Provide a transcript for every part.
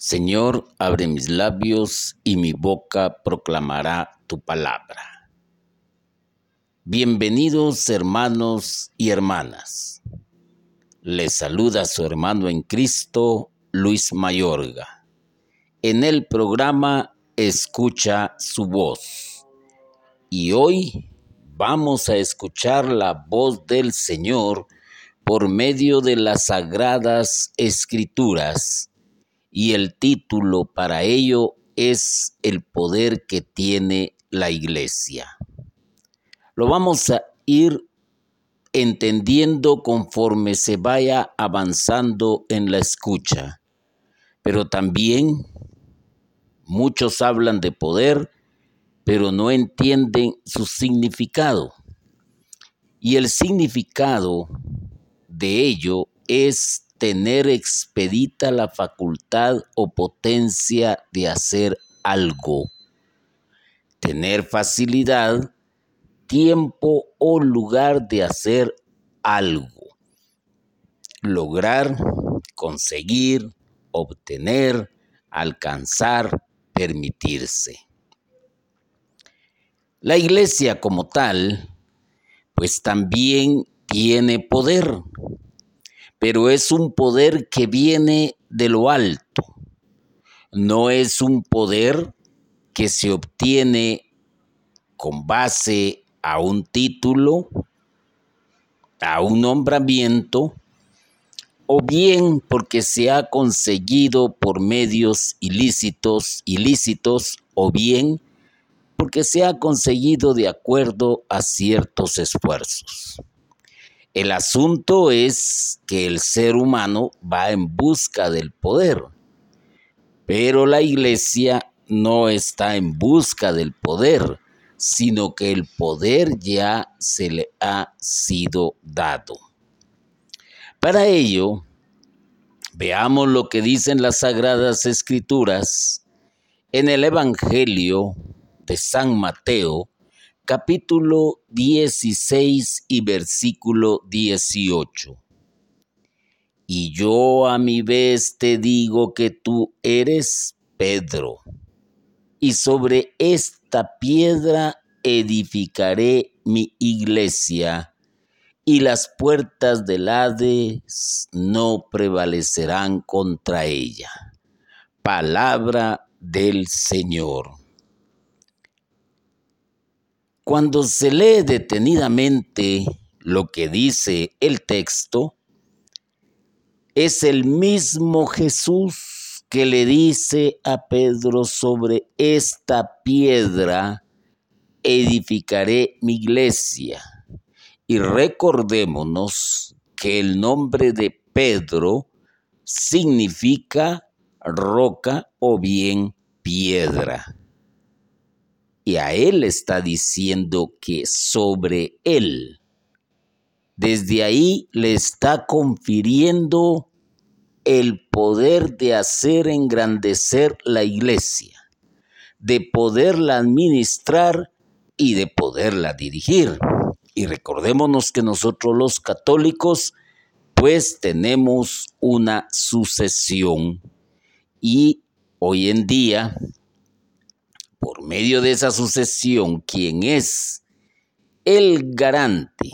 Señor, abre mis labios y mi boca proclamará tu palabra. Bienvenidos hermanos y hermanas. Les saluda su hermano en Cristo, Luis Mayorga. En el programa Escucha su voz. Y hoy vamos a escuchar la voz del Señor por medio de las sagradas escrituras y el título para ello es el poder que tiene la iglesia. Lo vamos a ir entendiendo conforme se vaya avanzando en la escucha, pero también muchos hablan de poder, pero no entienden su significado. Y el significado de ello es tener expedita la facultad o potencia de hacer algo, tener facilidad, tiempo o lugar de hacer algo, lograr, conseguir, obtener, alcanzar, permitirse. La iglesia como tal, pues también tiene poder pero es un poder que viene de lo alto. No es un poder que se obtiene con base a un título, a un nombramiento, o bien porque se ha conseguido por medios ilícitos, ilícitos, o bien porque se ha conseguido de acuerdo a ciertos esfuerzos. El asunto es que el ser humano va en busca del poder, pero la iglesia no está en busca del poder, sino que el poder ya se le ha sido dado. Para ello, veamos lo que dicen las sagradas escrituras en el Evangelio de San Mateo, capítulo 16 y versículo 18. Y yo a mi vez te digo que tú eres Pedro, y sobre esta piedra edificaré mi iglesia, y las puertas del Hades no prevalecerán contra ella. Palabra del Señor. Cuando se lee detenidamente lo que dice el texto, es el mismo Jesús que le dice a Pedro sobre esta piedra edificaré mi iglesia. Y recordémonos que el nombre de Pedro significa roca o bien piedra y a él está diciendo que sobre él, desde ahí le está confiriendo el poder de hacer engrandecer la iglesia, de poderla administrar y de poderla dirigir. Y recordémonos que nosotros los católicos pues tenemos una sucesión y hoy en día por medio de esa sucesión, quien es el garante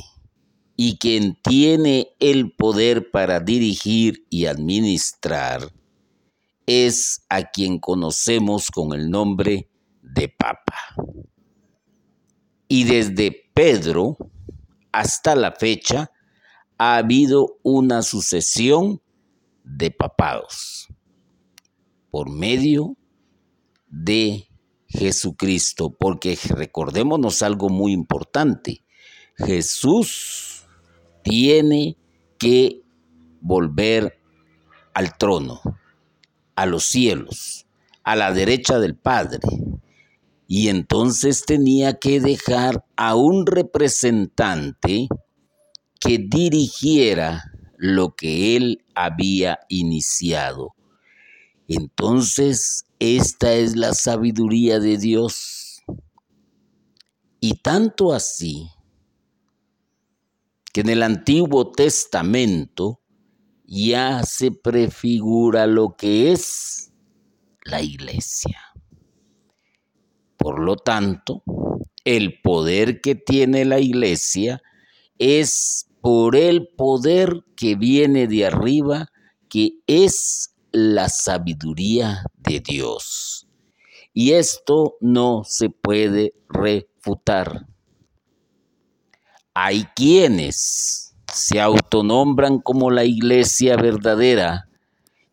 y quien tiene el poder para dirigir y administrar, es a quien conocemos con el nombre de Papa. Y desde Pedro hasta la fecha ha habido una sucesión de papados por medio de Jesucristo, porque recordémonos algo muy importante. Jesús tiene que volver al trono, a los cielos, a la derecha del Padre. Y entonces tenía que dejar a un representante que dirigiera lo que él había iniciado. Entonces esta es la sabiduría de Dios. Y tanto así que en el Antiguo Testamento ya se prefigura lo que es la iglesia. Por lo tanto, el poder que tiene la iglesia es por el poder que viene de arriba, que es la sabiduría de Dios. Y esto no se puede refutar. Hay quienes se autonombran como la iglesia verdadera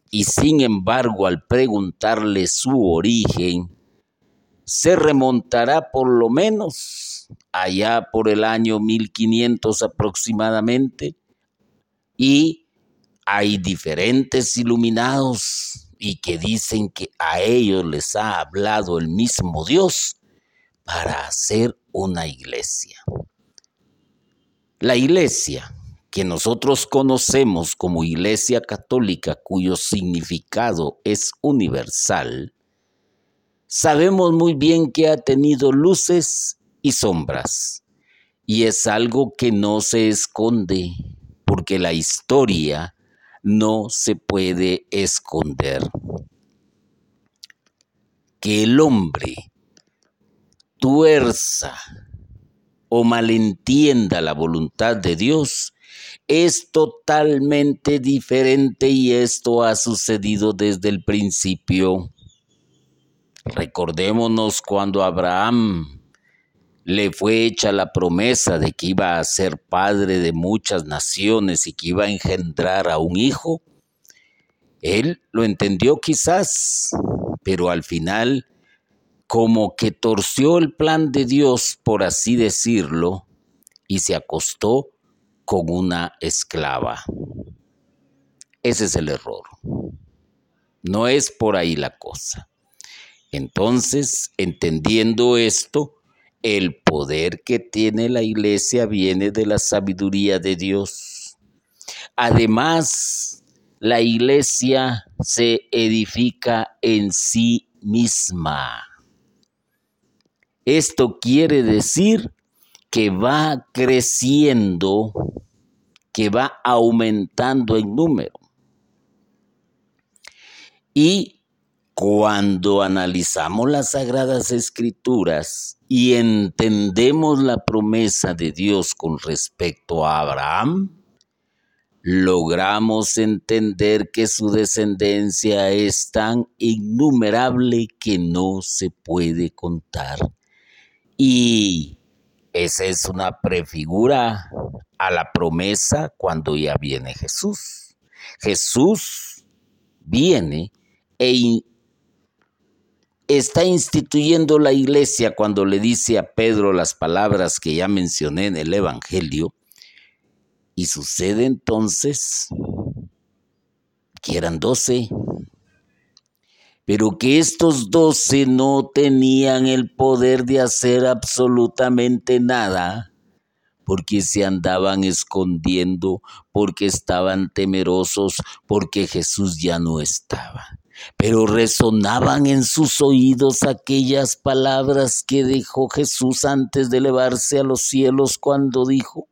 y sin embargo al preguntarle su origen, se remontará por lo menos allá por el año 1500 aproximadamente y hay diferentes iluminados y que dicen que a ellos les ha hablado el mismo Dios para hacer una iglesia. La iglesia que nosotros conocemos como iglesia católica cuyo significado es universal, sabemos muy bien que ha tenido luces y sombras. Y es algo que no se esconde, porque la historia no se puede esconder. Que el hombre tuerza o malentienda la voluntad de Dios es totalmente diferente y esto ha sucedido desde el principio. Recordémonos cuando Abraham le fue hecha la promesa de que iba a ser padre de muchas naciones y que iba a engendrar a un hijo. Él lo entendió quizás, pero al final como que torció el plan de Dios, por así decirlo, y se acostó con una esclava. Ese es el error. No es por ahí la cosa. Entonces, entendiendo esto, el poder que tiene la iglesia viene de la sabiduría de Dios. Además, la iglesia se edifica en sí misma. Esto quiere decir que va creciendo, que va aumentando en número. Y cuando analizamos las sagradas escrituras y entendemos la promesa de Dios con respecto a Abraham, logramos entender que su descendencia es tan innumerable que no se puede contar. Y esa es una prefigura a la promesa cuando ya viene Jesús. Jesús viene e está instituyendo la iglesia cuando le dice a Pedro las palabras que ya mencioné en el Evangelio. Y sucede entonces que eran doce, pero que estos doce no tenían el poder de hacer absolutamente nada, porque se andaban escondiendo, porque estaban temerosos, porque Jesús ya no estaba pero resonaban en sus oídos aquellas palabras que dijo Jesús antes de elevarse a los cielos cuando dijo,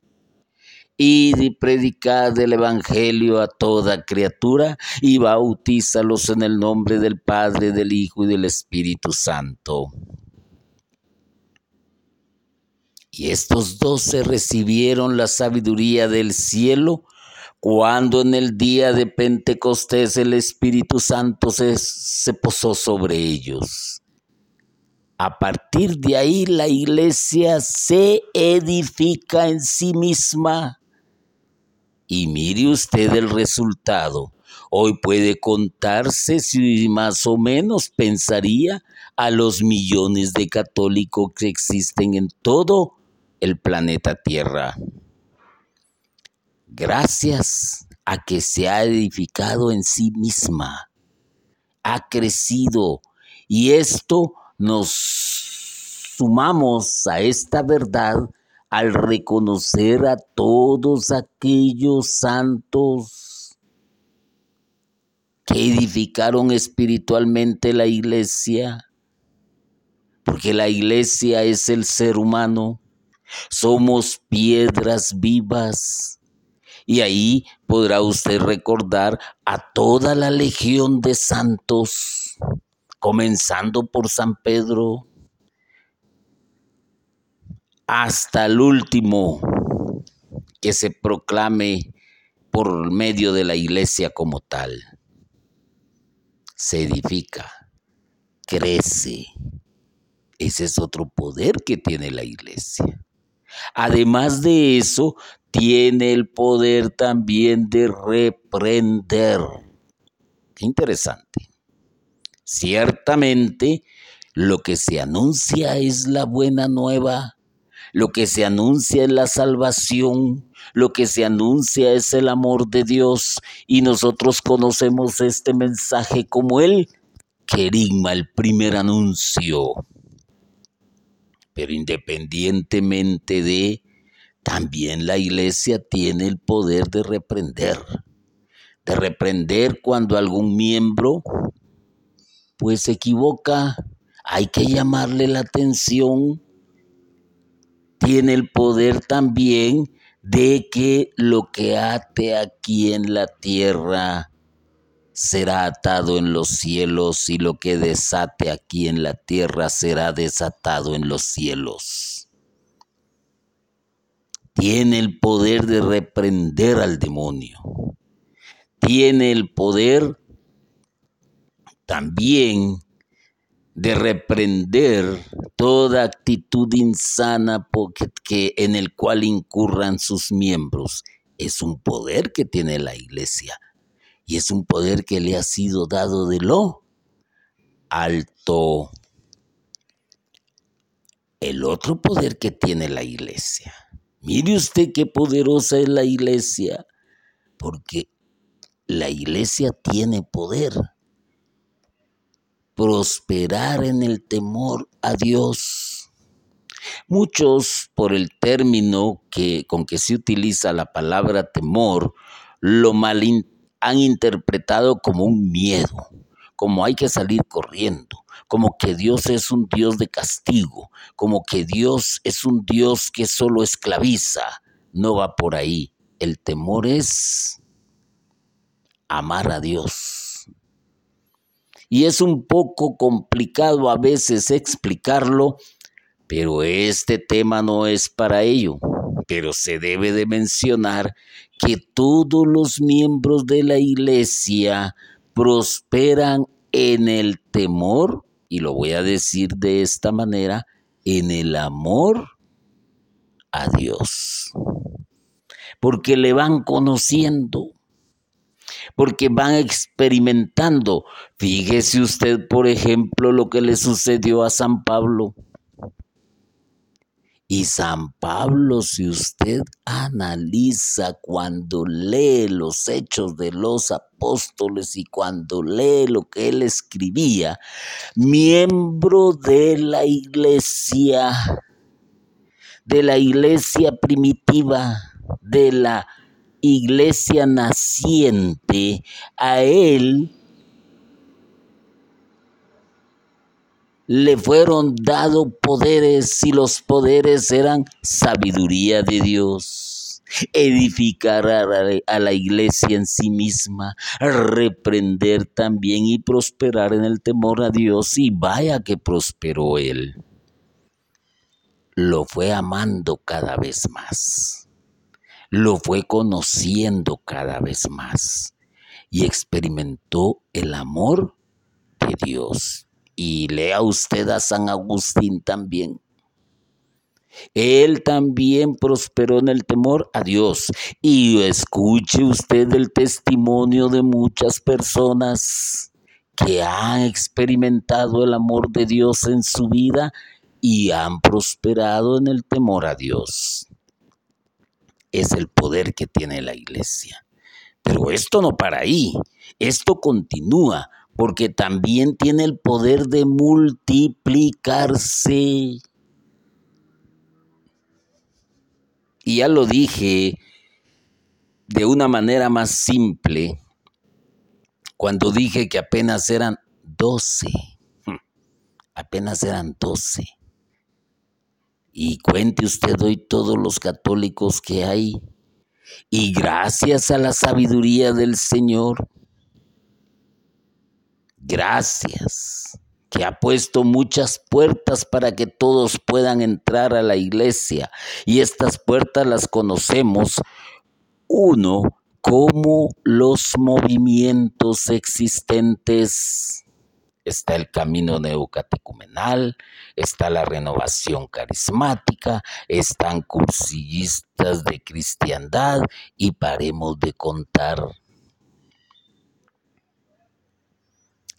Id y predicad el Evangelio a toda criatura y bautízalos en el nombre del Padre, del Hijo y del Espíritu Santo. Y estos doce recibieron la sabiduría del cielo cuando en el día de Pentecostés el Espíritu Santo se, posó sobre ellos. A partir de ahí la iglesia se edifica en sí misma. Y mire usted el resultado. Hoy puede contarse si más o menos pensaría a los millones de católicos que existen en todo el planeta Tierra gracias a que se ha edificado en sí misma, ha crecido. Y esto nos sumamos a esta verdad al reconocer a todos aquellos santos que edificaron espiritualmente la iglesia, porque la iglesia es el ser humano, somos piedras vivas y ahí podrá usted recordar a toda la legión de santos, comenzando por San Pedro hasta el último que se proclame por medio de la iglesia como tal. Se edifica, crece. Ese es otro poder que tiene la iglesia. Además de eso, tiene el poder también de reprender. Qué interesante. Ciertamente, lo que se anuncia es la buena nueva, lo que se anuncia es la salvación, lo que se anuncia es el amor de Dios y nosotros conocemos este mensaje como el querigma, el primer anuncio. Pero independientemente de, también la iglesia tiene el poder de reprender, de reprender cuando algún miembro pues se equivoca, hay que llamarle la atención, tiene el poder también de que lo que ate aquí en la tierra será atado en los cielos y lo que desate aquí en la tierra será desatado en los cielos. Tiene el poder de reprender al demonio. Tiene el poder también de reprender toda actitud insana que, en el cual incurran sus miembros. Es un poder que tiene la iglesia y es un poder que le ha sido dado de lo alto. El otro poder que tiene la iglesia. Mire usted qué poderosa es la iglesia, porque la iglesia tiene poder prosperar en el temor a Dios. Muchos, por el término que, con que se utiliza la palabra temor, lo mal han interpretado como un miedo, como hay que salir corriendo, como que Dios es un Dios de castigo, como que Dios es un Dios que solo esclaviza. No va por ahí. El temor es amar a Dios y es un poco complicado a veces explicarlo, pero este tema no es para ello. Pero se debe de mencionar que todos los miembros de la iglesia prosperan en el temor, y lo voy a decir de esta manera, en el amor a Dios. Porque le van conociendo porque van experimentando. Fíjese usted, por ejemplo, lo que le sucedió a San Pablo. Y San Pablo, si usted analiza cuando lee los hechos de los apóstoles y cuando lee lo que él escribía, miembro de la iglesia, de la iglesia primitiva, de la iglesia naciente, a él le fueron dados poderes y los poderes eran sabiduría de Dios, edificar a la, iglesia en sí misma, reprender también y prosperar en el temor a Dios y vaya que prosperó él. Lo fue amando cada vez más lo fue conociendo cada vez más y experimentó el amor de Dios. Y lea usted a San Agustín también. Él también prosperó en el temor a Dios. Y escuche usted el testimonio de muchas personas que han experimentado el amor de Dios en su vida y han prosperado en el temor a Dios es el poder que tiene la iglesia. Pero esto no para ahí, esto continúa porque también tiene el poder de multiplicarse. Y ya lo dije de una manera más simple cuando dije que apenas eran doce, hmm, apenas eran doce. Y cuente usted hoy todos los católicos que hay. Y gracias a la sabiduría del Señor, gracias que ha puesto muchas puertas para que todos puedan entrar a la iglesia. Y estas puertas las conocemos, uno, como los movimientos existentes. Está el camino neocatecumenal, está la renovación carismática, están cursillistas de cristiandad y paremos de contar.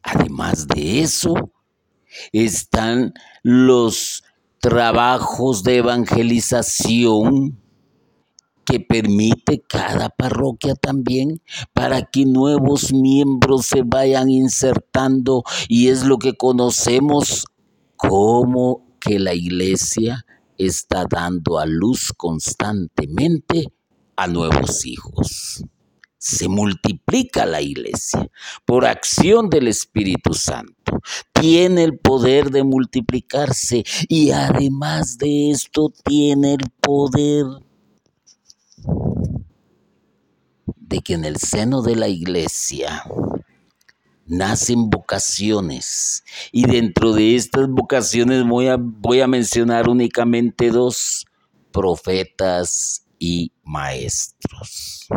Además de eso, están los trabajos de evangelización que permite cada parroquia también para que nuevos miembros se vayan insertando y es lo que conocemos como que la iglesia está dando a luz constantemente a nuevos hijos. Se multiplica la iglesia por acción del Espíritu Santo. Tiene el poder de multiplicarse y además de esto tiene el poder de que en el seno de la iglesia nacen vocaciones y dentro de estas vocaciones voy a, voy a mencionar únicamente dos, profetas y maestros.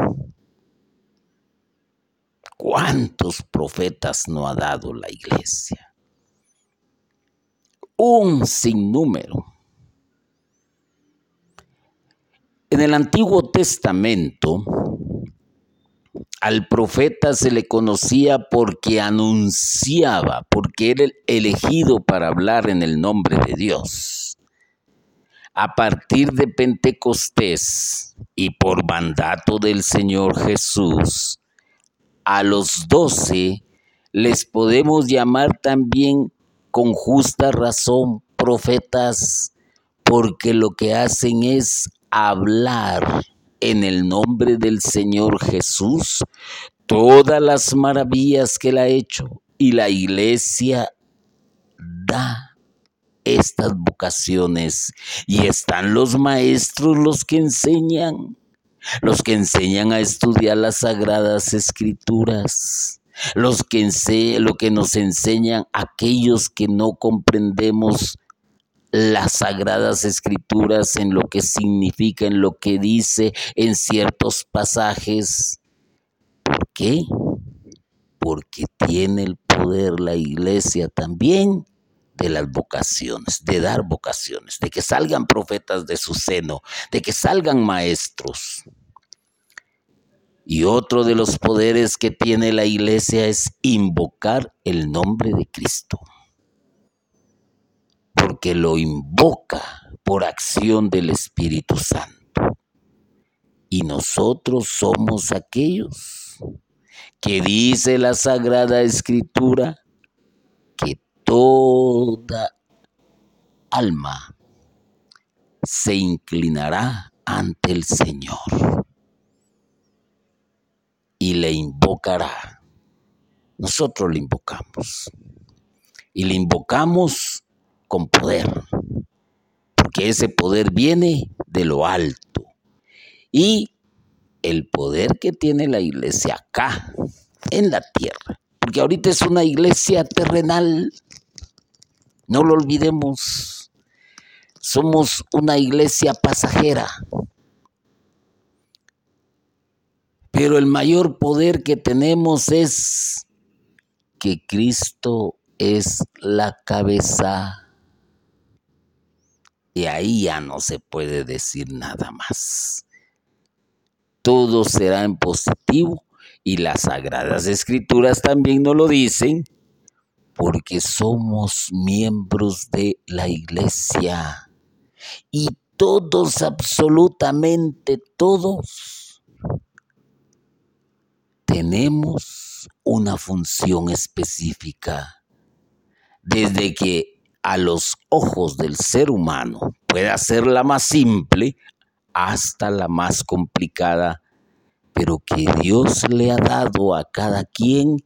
¿Cuántos profetas no ha dado la iglesia? Un sinnúmero. En el Antiguo Testamento, al profeta se le conocía porque anunciaba, porque era elegido para hablar en el nombre de Dios. A partir de Pentecostés y por mandato del Señor Jesús, a los doce les podemos llamar también con justa razón profetas, porque lo que hacen es hablar en el nombre del Señor Jesús todas las maravillas que él ha hecho. Y la iglesia da estas vocaciones. Y están los maestros los que enseñan, los que enseñan a estudiar las sagradas escrituras, los que lo que nos enseñan aquellos que no comprendemos las sagradas escrituras en lo que significa, en lo que dice en ciertos pasajes. ¿Por qué? Porque tiene el poder la iglesia también de las vocaciones, de dar vocaciones, de que salgan profetas de su seno, de que salgan maestros. Y otro de los poderes que tiene la iglesia es invocar el nombre de Cristo porque lo invoca por acción del Espíritu Santo. Y nosotros somos aquellos que dice la Sagrada Escritura toda alma se inclinará ante el Señor y le invocará. Nosotros le invocamos. Y le invocamos con poder, porque ese poder viene de lo alto. Y el poder que tiene la iglesia acá, en la tierra, porque ahorita es una iglesia terrenal, no lo olvidemos, somos una iglesia pasajera. Pero el mayor poder que tenemos es que Cristo es la cabeza y ahí ya no se puede decir nada más. Todo será en positivo y las sagradas escrituras también nos lo dicen porque somos miembros de la iglesia y todos, absolutamente todos, tenemos una función específica. Desde que a los ojos del ser humano puede ser la más simple hasta la más complicada, pero que Dios le ha dado a cada quien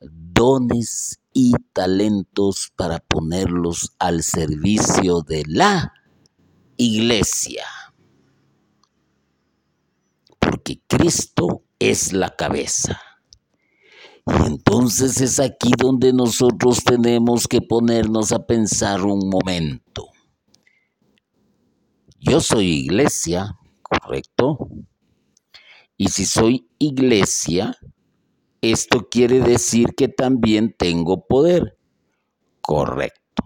dones y talentos para ponerlos al servicio de la iglesia. Porque Cristo es la cabeza. Y entonces es aquí donde nosotros tenemos que ponernos a pensar un momento. Yo soy iglesia, ¿correcto? Y si soy iglesia, esto quiere decir que también tengo poder, correcto.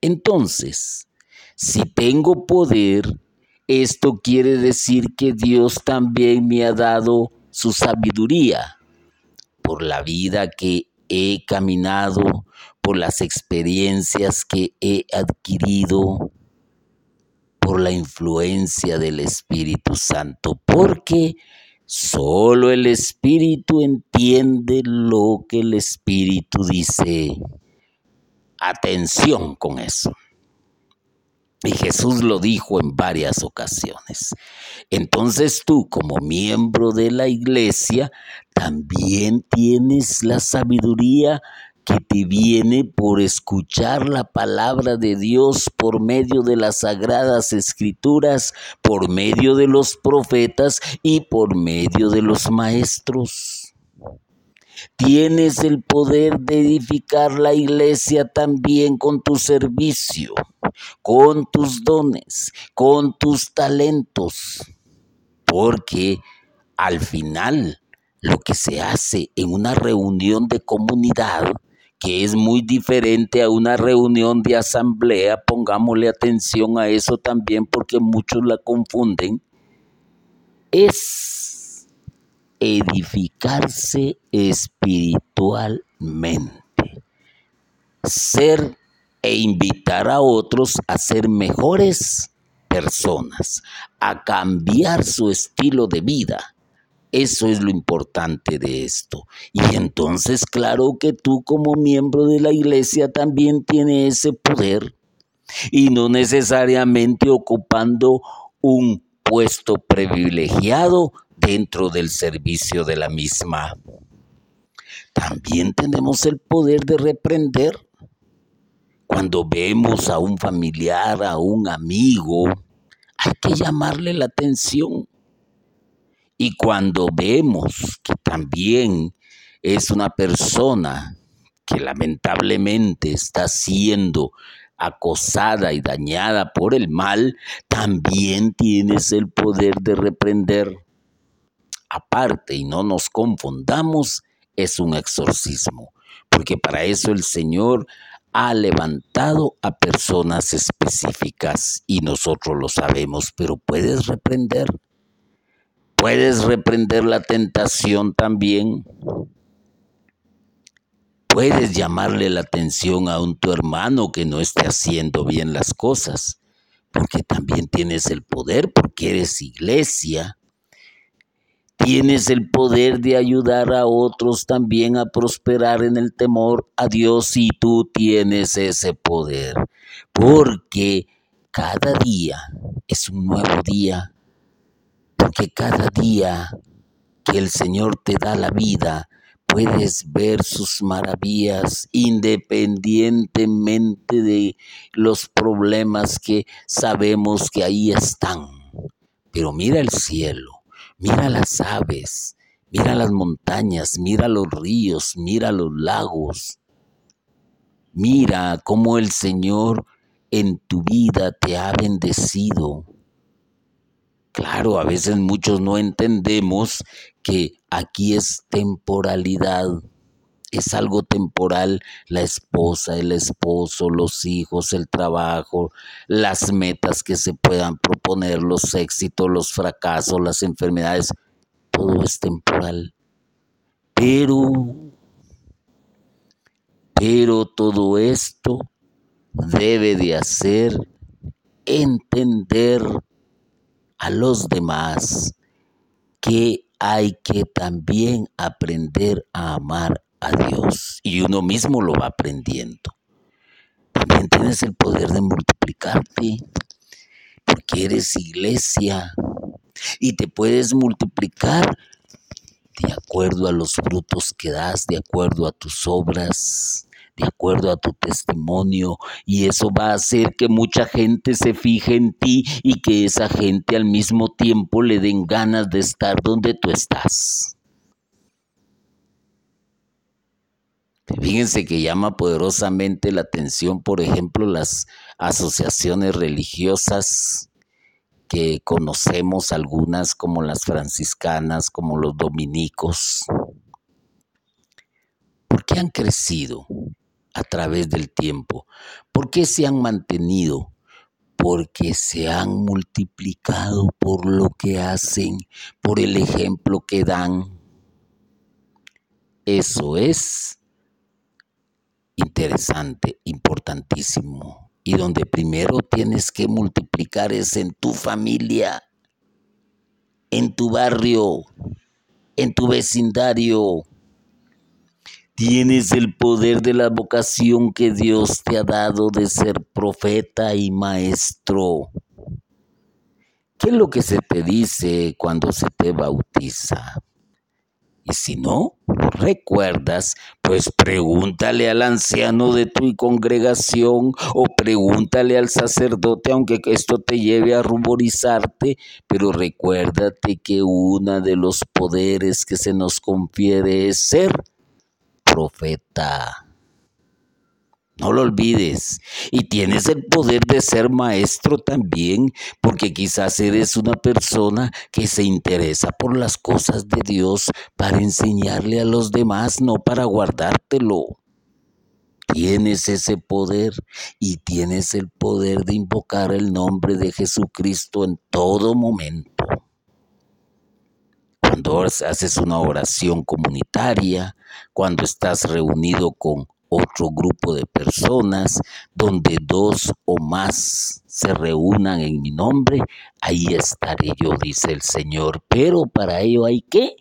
Entonces, si tengo poder, esto quiere decir que Dios también me ha dado su sabiduría por la vida que he caminado, por las experiencias que he adquirido, por la influencia del Espíritu Santo, porque solo el Espíritu entiende lo que el Espíritu dice. Atención con eso. Y Jesús lo dijo en varias ocasiones. Entonces tú como miembro de la iglesia también tienes la sabiduría que te viene por escuchar la palabra de Dios por medio de las sagradas escrituras, por medio de los profetas y por medio de los maestros. Tienes el poder de edificar la iglesia también con tu servicio con tus dones, con tus talentos, porque al final lo que se hace en una reunión de comunidad, que es muy diferente a una reunión de asamblea, pongámosle atención a eso también porque muchos la confunden, es edificarse espiritualmente, ser e invitar a otros a ser mejores personas, a cambiar su estilo de vida. Eso es lo importante de esto. Y entonces, claro que tú como miembro de la iglesia también tienes ese poder y no necesariamente ocupando un puesto privilegiado dentro del servicio de la misma. También tenemos el poder de reprender cuando vemos a un familiar, a un amigo, hay que llamarle la atención. Y cuando vemos que también es una persona que lamentablemente está siendo acosada y dañada por el mal, también tienes el poder de reprender. Aparte, y no nos confundamos, es un exorcismo, porque para eso el Señor ha levantado a personas específicas y nosotros lo sabemos, pero puedes reprender. Puedes reprender la tentación también. Puedes llamarle la atención a un tu hermano que no esté haciendo bien las cosas, porque también tienes el poder, porque eres iglesia Tienes el poder de ayudar a otros también a prosperar en el temor a Dios y tú tienes ese poder. Porque cada día es un nuevo día. Porque cada día que el Señor te da la vida, puedes ver sus maravillas independientemente de los problemas que sabemos que ahí están. Pero mira el cielo Mira las aves, mira las montañas, mira los ríos, mira los lagos. Mira cómo el Señor en tu vida te ha bendecido. Claro, a veces muchos no entendemos que aquí es temporalidad es algo temporal, la esposa, el esposo, los hijos, el trabajo, las metas que se puedan proponer, los éxitos, los fracasos, las enfermedades, todo es temporal. Pero, pero todo esto debe de hacer entender a los demás que hay que también aprender a amar a Dios y uno mismo lo va aprendiendo. También tienes el poder de multiplicarte porque eres iglesia y te puedes multiplicar de acuerdo a los frutos que das, de acuerdo a tus obras, de acuerdo a tu testimonio y eso va a hacer que mucha gente se fije en ti y que esa gente al mismo tiempo le den ganas de estar donde tú estás. Fíjense que llama poderosamente la atención, por ejemplo, las asociaciones religiosas que conocemos, algunas como las franciscanas, como los dominicos. ¿Por qué han crecido a través del tiempo? ¿Por qué se han mantenido? Porque se han multiplicado por lo que hacen, por el ejemplo que dan. Eso es interesante, importantísimo. Y donde primero tienes que multiplicar es en tu familia, en tu barrio, en tu vecindario. Tienes el poder de la vocación que Dios te ha dado de ser profeta y maestro. ¿Qué es lo que se te dice cuando se te bautiza? Y si no recuerdas, pues pregúntale al anciano de tu congregación o pregúntale al sacerdote, aunque esto te lleve a ruborizarte, pero recuérdate que uno de los poderes que se nos confiere es ser profeta. No lo olvides. Y tienes el poder de ser maestro también, porque quizás eres una persona que se interesa por las cosas de Dios para enseñarle a los demás, no para guardártelo. Tienes ese poder y tienes el poder de invocar el nombre de Jesucristo en todo momento. Cuando haces una oración comunitaria, cuando estás reunido con otro grupo de personas donde dos o más se reúnan en mi nombre, ahí estaré yo, dice el Señor. Pero para ello hay que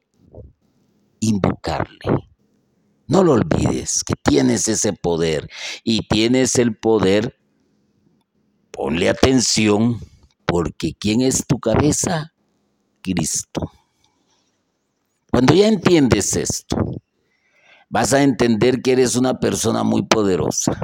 invocarle. No lo olvides, que tienes ese poder y tienes el poder, ponle atención, porque ¿quién es tu cabeza? Cristo. Cuando ya entiendes esto, vas a entender que eres una persona muy poderosa,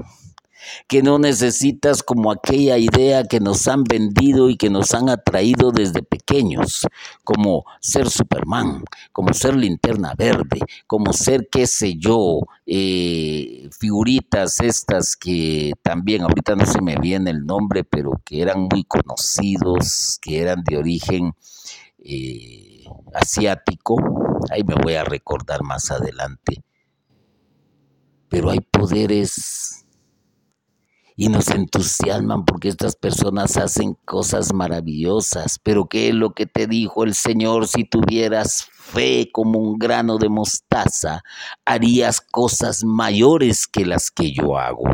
que no necesitas como aquella idea que nos han vendido y que nos han atraído desde pequeños, como ser Superman, como ser linterna verde, como ser, qué sé yo, eh, figuritas estas que también ahorita no se me viene el nombre, pero que eran muy conocidos, que eran de origen... Eh, asiático, ahí me voy a recordar más adelante, pero hay poderes y nos entusiasman porque estas personas hacen cosas maravillosas. Pero ¿qué es lo que te dijo el Señor? Si tuvieras fe como un grano de mostaza, harías cosas mayores que las que yo hago.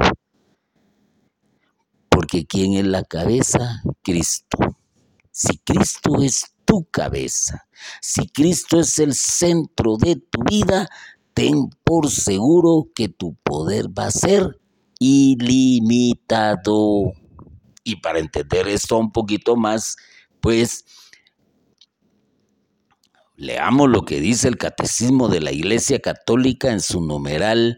Porque ¿quién es la cabeza? Cristo. Si Cristo es tu cabeza, si Cristo es el centro de tu vida, ten por seguro que tu poder va a ser ilimitado. Y para entender esto un poquito más, pues leamos lo que dice el Catecismo de la Iglesia Católica en su numeral,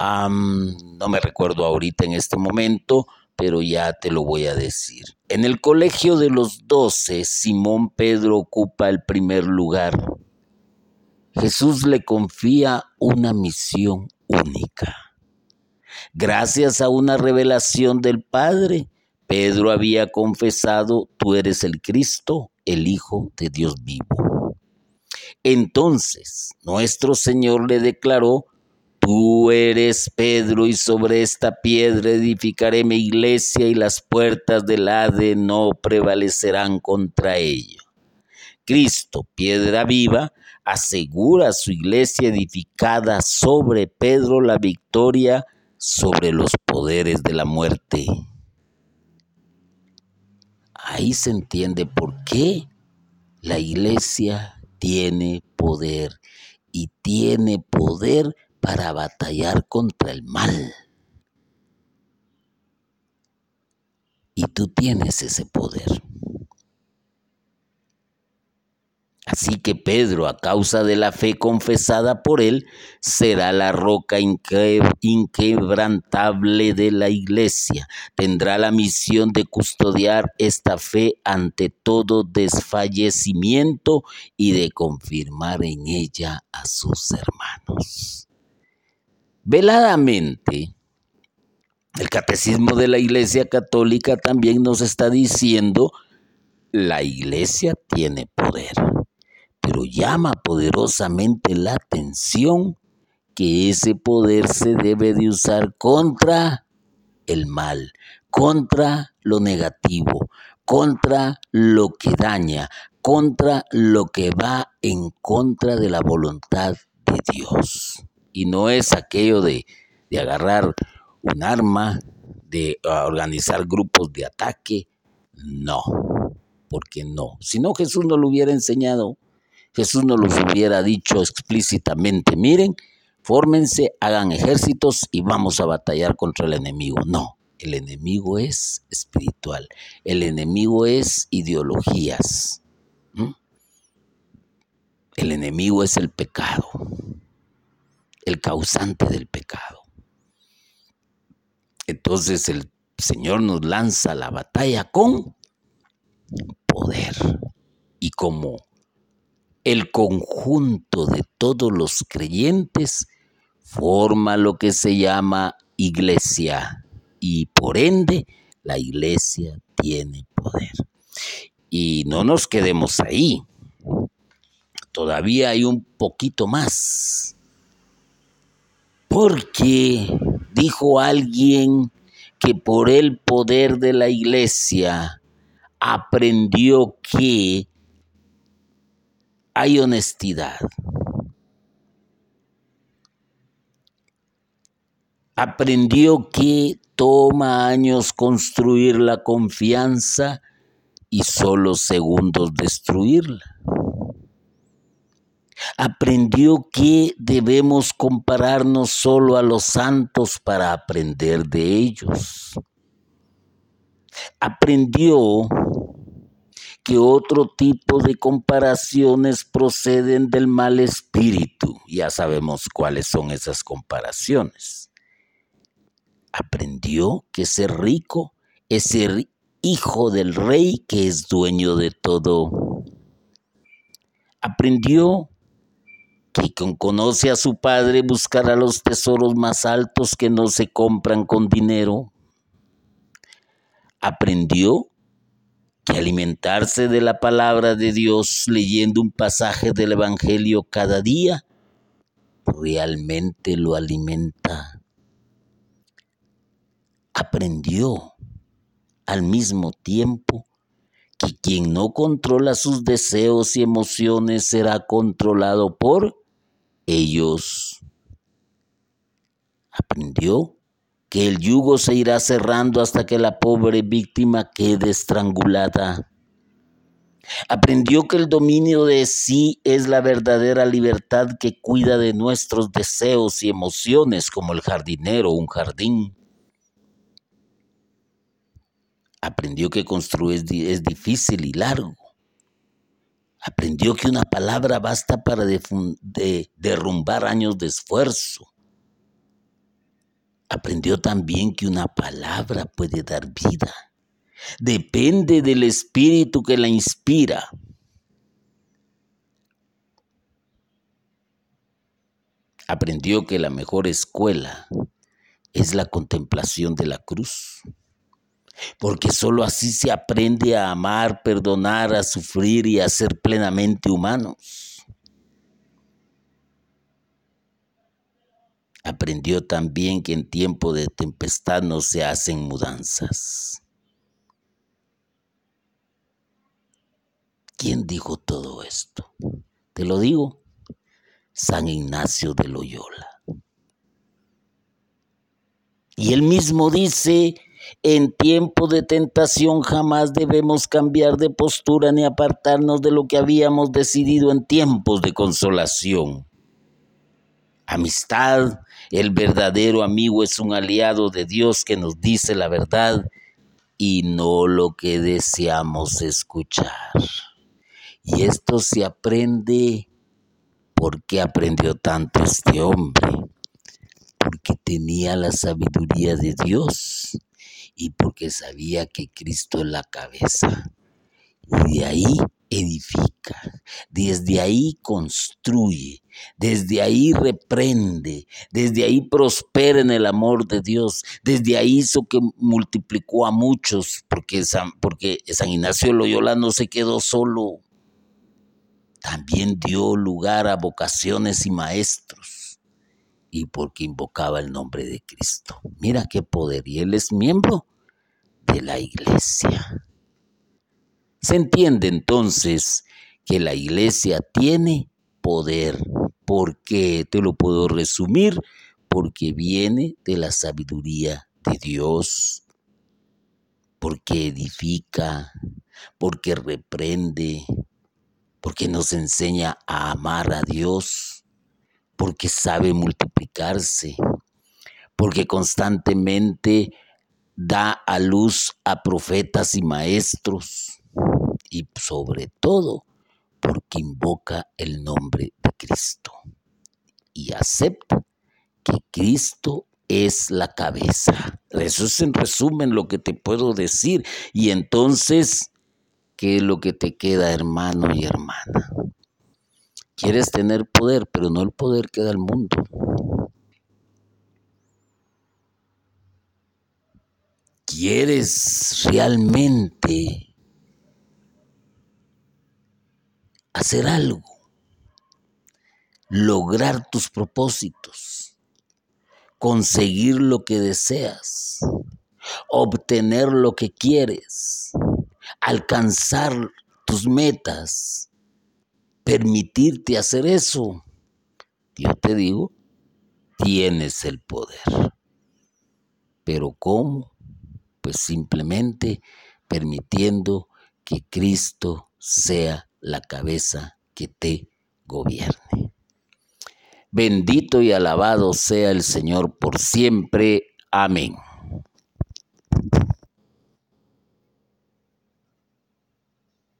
no me recuerdo ahorita en este momento, pero ya te lo voy a decir. En el colegio de los doce, Simón Pedro ocupa el primer lugar Jesús le confía una misión única. Gracias a una revelación del Padre, Pedro había confesado, tú eres el Cristo, el Hijo de Dios vivo. Entonces, nuestro Señor le declaró, tú eres Pedro y sobre esta piedra edificaré mi iglesia y las puertas del Hade no prevalecerán contra ella. Cristo, piedra viva, asegura a su iglesia edificada sobre Pedro la victoria sobre los poderes de la muerte. Ahí se entiende por qué la iglesia tiene poder y tiene poder para batallar contra el mal. Y tú tienes ese poder. Así que Pedro, a causa de la fe confesada por él, será la roca inquebrantable de la iglesia. Tendrá la misión de custodiar esta fe ante todo desfallecimiento y de confirmar en ella a sus hermanos. veladamente, el catecismo de la Iglesia Católica también nos está diciendo, la Iglesia tiene poder, llama poderosamente la atención que ese poder se debe de usar contra el mal, contra lo negativo, contra lo que daña, contra lo que va en contra de la voluntad de Dios. Y no es aquello de, de agarrar un arma, de ah, organizar grupos de ataque. No, porque no. Si no, Jesús no lo hubiera enseñado. Jesús no los hubiera dicho explícitamente, miren, fórmense, hagan ejércitos y vamos a batallar contra el enemigo. No, el enemigo es espiritual, el enemigo es ideologías. El enemigo es el pecado, el causante del pecado. Entonces el Señor nos lanza la batalla con poder. Y como el conjunto de todos los creyentes forma lo que se llama iglesia y por ende la iglesia tiene poder. Y no nos quedemos ahí. Todavía hay un poquito más. Porque Dijo alguien que por el poder de la iglesia aprendió que hay honestidad. Aprendió que toma años construir la confianza y solo segundos destruirla aprendió que debemos compararnos solo a los santos para aprender de ellos. Aprendió que otro tipo de comparaciones proceden del mal espíritu. Ya sabemos cuáles son esas comparaciones. Aprendió que ser rico es ser hijo del rey que es dueño de todo. Aprendió quien conoce a su padre buscará los tesoros más altos que no se compran con dinero. Aprendió alimentarse de la palabra de Dios leyendo un pasaje del Evangelio cada día realmente lo alimenta. Aprendió al mismo tiempo que quien no controla sus deseos y emociones será controlado por ellos. Aprendió que el yugo se irá cerrando hasta que la pobre víctima quede estrangulada. Aprendió que el dominio de sí es la verdadera libertad que cuida de nuestros deseos y emociones como el jardinero un jardín. Aprendió que construir es difícil y largo Aprendió que una palabra basta para derrumbar años de esfuerzo. Aprendió también que una palabra puede dar vida. Depende del espíritu que la inspira. Aprendió que la mejor escuela es la contemplación de la cruz porque sólo así se aprende a amar, perdonar, a sufrir y a ser plenamente humanos. Aprendió también que en tiempo de tempestad no se hacen mudanzas. ¿Quién dijo todo esto? Te lo digo, San Ignacio de Loyola. Y él mismo dice en tiempo de tentación jamás debemos cambiar de postura ni apartarnos de lo que habíamos decidido en tiempos de consolación. Amistad, el verdadero amigo es un aliado de Dios que nos dice la verdad y no lo que deseamos escuchar. Y esto se aprende porque aprendió tanto este hombre, porque tenía la sabiduría de Dios y porque sabía que Cristo es la cabeza. Y de ahí edifica, desde ahí construye, desde ahí reprende, desde ahí prospera en el amor de Dios, desde ahí hizo que multiplicó a muchos, porque San, porque San Ignacio Loyola no se quedó solo, también dio lugar a vocaciones y maestros, y porque invocaba el nombre de Cristo. Mira qué poder, y él es miembro de la iglesia. Se entiende entonces que la iglesia tiene poder. ¿Por qué? Te lo puedo resumir. Porque viene de la sabiduría de Dios. Porque edifica. Porque reprende. Porque nos enseña a amar a Dios. Porque sabe multiplicarse. Porque constantemente da a luz a profetas y maestros y sobre todo porque invoca el nombre de Cristo y acepta que Cristo es la cabeza. Eso es en resumen lo que te puedo decir. Y entonces, ¿qué es lo que te queda, hermano y hermana? Quieres tener poder, pero no el poder que da el mundo. ¿Quieres realmente hacer algo, lograr tus propósitos, conseguir lo que deseas, obtener lo que quieres, alcanzar tus metas, permitirte hacer eso. Yo te digo, tienes el poder. Pero ¿cómo? Pues simplemente permitiendo que Cristo sea la cabeza que te gobierne. Bendito y alabado sea el Señor por siempre. Amén.